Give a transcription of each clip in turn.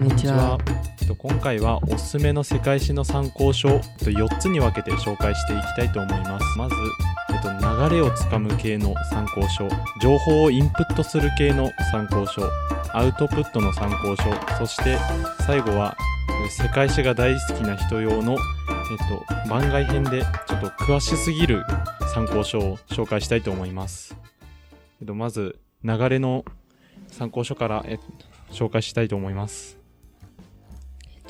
こんにちは。今回はおすすめの世界史の参考書と4つに分けて紹介していきたいと思います。まず、えっと、流れをつかむ系の参考書、情報をインプットする系の参考書、アウトプットの参考書、そして最後は世界史が大好きな人用の、えっと、番外編でちょっと詳しすぎる参考書を紹介したいと思います。えっと、まず流れの参考書からえ紹介したいと思います。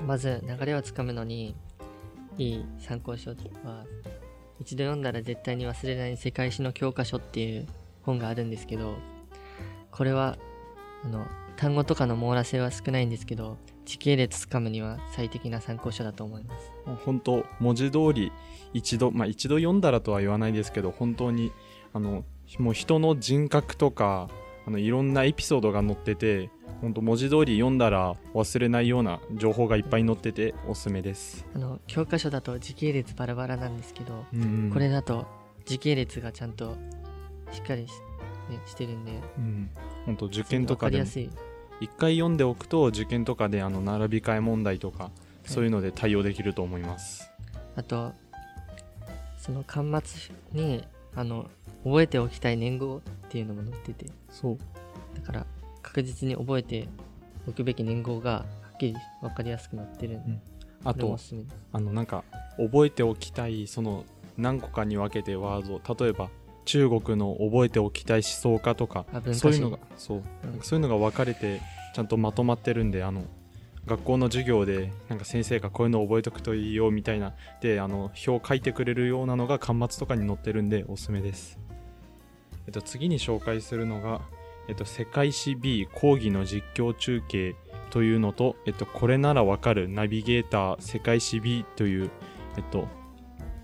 まず流れをつかむのにいい参考書は一度読んだら絶対に忘れない世界史の教科書っていう本があるんですけどこれはあの単語とかの網羅性は少ないんですけど時系列つかむには最適な参考書だと思います。本当文字通り一度まあ一度読んだらとは言わないですけど本当にあのもう人の人格とかあのいろんなエピソードが載ってて本当文字通り読んだら忘れないような情報がいっぱい載ってておすすめです、あの教科書だと時系列バラバラなんですけどうんうん。これだと時系列がちゃんとしっかりし,、ね、してるんで。うん。本当受験とかでも分かりやすい。一回読んでおくと受験とかであの並び替え問題とかそういうので対応できると思います、あとその端末にあの覚えておきたい年号っていうのも載ってて。そう。だから確実に覚えておくべき年号がはっきり分かりやすくなってるんで、うん。あとあのなんか覚えておきたいその何個かに分けてワード例えば中国の覚えておきたい思想家とかそういうのがそう、うんそういうのが分かれてちゃんとまとまってるんであの学校の授業でなんか先生がこういうの覚えておくといいよみたいなであの表書いてくれるようなのが端末とかに載ってるんでおすすめです、えっと、次に紹介するのが、っと、世界史 B 講義の実況中継というのと、えっと、これならわかるナビゲーター世界史 B という、えっと、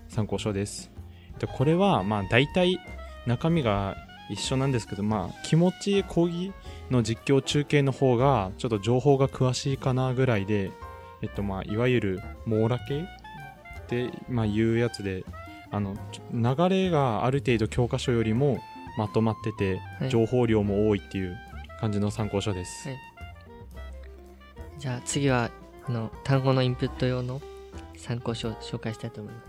参考書です。えっと、これは、まあ、大体中身が一緒なんですけど、まあ、気持ち講義の実況中継の方が、ちょっと情報が詳しいかなぐらいで、えっと、まあ、いわゆる網羅系って、まあ、いうやつで、あの、流れがある程度教科書よりもまとまってて、はい。情報量も多いっていう感じの参考書です。はい。じゃあ次はあの単語のインプット用の参考書を紹介したいと思います。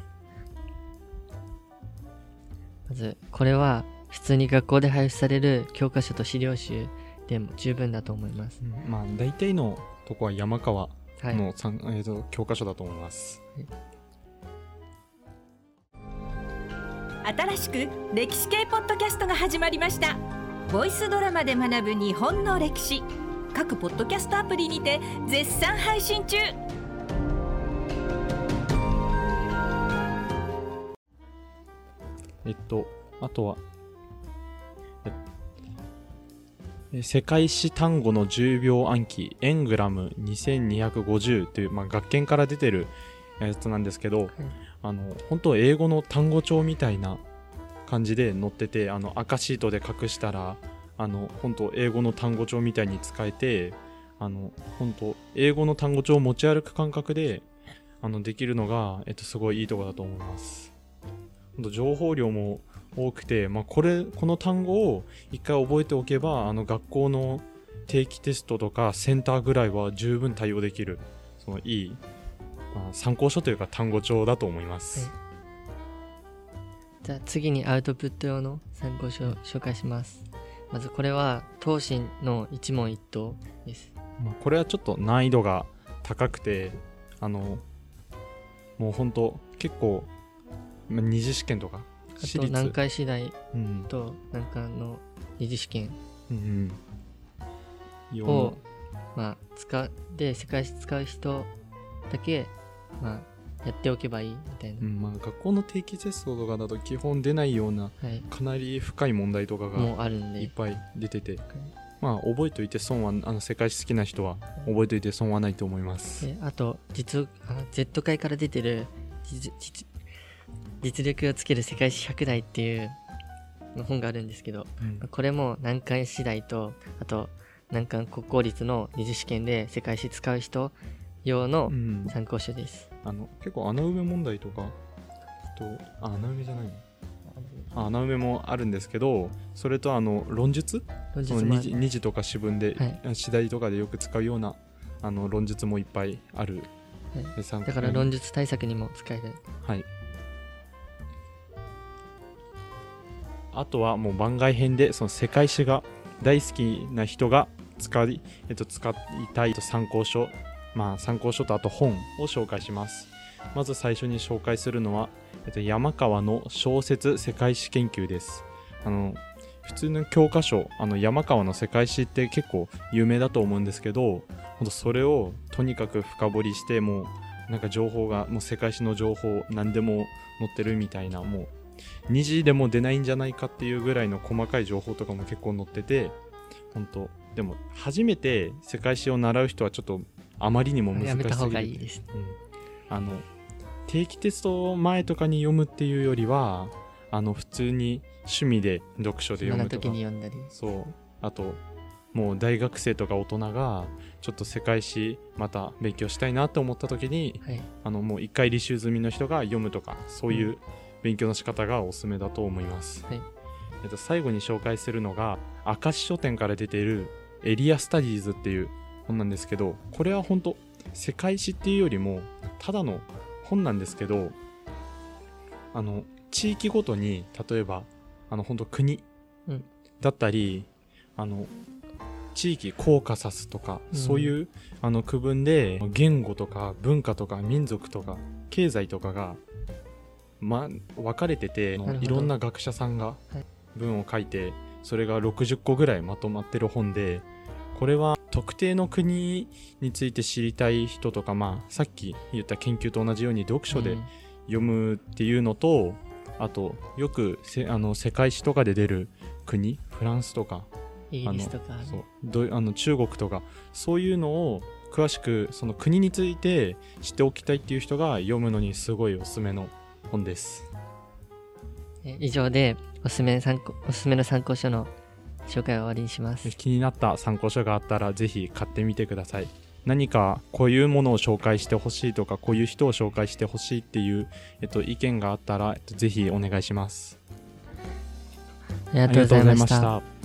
まずこれは普通に学校で配布される教科書と資料集でも十分だと思います。うん。まあ、大体のとこは山川はい、の、さんえーと教科書だと思います。新しく歴史系ポッドキャストが始まりました。ボイスドラマで学ぶ日本の歴史。各ポッドキャストアプリにて絶賛配信中。えっと、あとは、ええ世界史単語の10秒暗記、エングラム2250という、まあ、学研から出てるやつなんですけど、あの、本当英語の単語帳みたいな感じで載ってて、あの、赤シートで隠したら、あの、本当英語の単語帳みたいに使えて、あの、本当英語の単語帳を持ち歩く感覚で、あの、できるのが、えっと、すごいいいとこだと思います。ほんと情報量も多くて、まあ、これこの単語を一回覚えておけばあの学校の定期テストとかセンターぐらいは十分対応できるそのいい、まあ、参考書というか単語帳だと思います、じゃあ次にアウトプット用の参考書を紹介します。まずこれは東進の一問一答です。まあ、これはちょっと難易度が高くてあのもう本当結構、まあ、二次試験とかあと難解次第うん。と難関の二次試験。を、まあ、使うで世界史使う人だけ、まあ、やっておけばいいみたいな、うんまあ、学校の定期テストとかだと基本出ないようなはい、かなり深い問題とかがもうあるんで。いっぱい出てて、まあ覚えておいて損はあの世界史好きな人は覚えておいて損はないと思います。であと実あ Z 会から出てる実力をつける世界史100台っていう本があるんですけどうん。これも難関次第とあと難関国公立の二次試験で世界史使う人用のうん。参考書です、あの結構穴埋め問題とかとあ穴埋めじゃないの？あ穴埋めもあるんですけどそれとあの論述？論その二次二次とか詩文で、はい。次第とかでよく使うようなあの論述もいっぱいある、はい。で参考だから論述対策にも使える。はい。あとはもう番外編でその世界史が大好きな人が使い,、えっと、使いたい参考書まあ参考書とあと本を紹介します。まず最初に紹介するのは、えっと、山川の小説世界史研究です。あの普通の教科書あの山川の世界史って結構有名だと思うんですけどそれをとにかく深掘りしてもうなんか情報がもう世界史の情報何でも載ってるみたいなもう2時でも出ないんじゃないかっていうぐらいの細かい情報とかも結構載ってて本当でも初めて世界史を習う人はちょっとあまりにも難しすぎるやめた方がいいです。うん、あの定期テスト前とかに読むっていうよりはあの普通に趣味で読書で読むとか。時に読んだり。そう。あともう大学生とか大人がちょっと世界史また勉強したいなと思った時にはい。あのもう一回履修済みの人が読むとかそういうう勉強の仕方がおすすめだと思います、はい。えっと、最後に紹介するのが明石書店から出ているエリアスタディーズっていう本なんですけどこれは本当世界史っていうよりもただの本なんですけどあの地域ごとに例えばあの本当国うん。だったり、あの地域コーカサスとか、うん。そういうあの区分で言語とか文化とか民族とか経済とかが、ま、分かれてていろんな学者さんがはい。文を書いてそれが60個ぐらいまとまってる本でこれは特定の国について知りたい人とか、まあ、さっき言った研究と同じように読書でうん読むっていうのと、あとよくせあの世界史とかで出る国フランスとかイギリスとかそうどうあの中国とかそういうのを詳しくその国について知っておきたいっていう人が読むのにすごいおすすめの本です。え以上でおすすめ参考おすすめの参考書の紹介を終わりにします気になった参考書があったらぜひ買ってみてください。何かこういうものを紹介してほしいとかこういう人を紹介してほしいっていう、えっと、意見があったら、えっと、ぜひお願いします。ありがとうございましたありがとうございました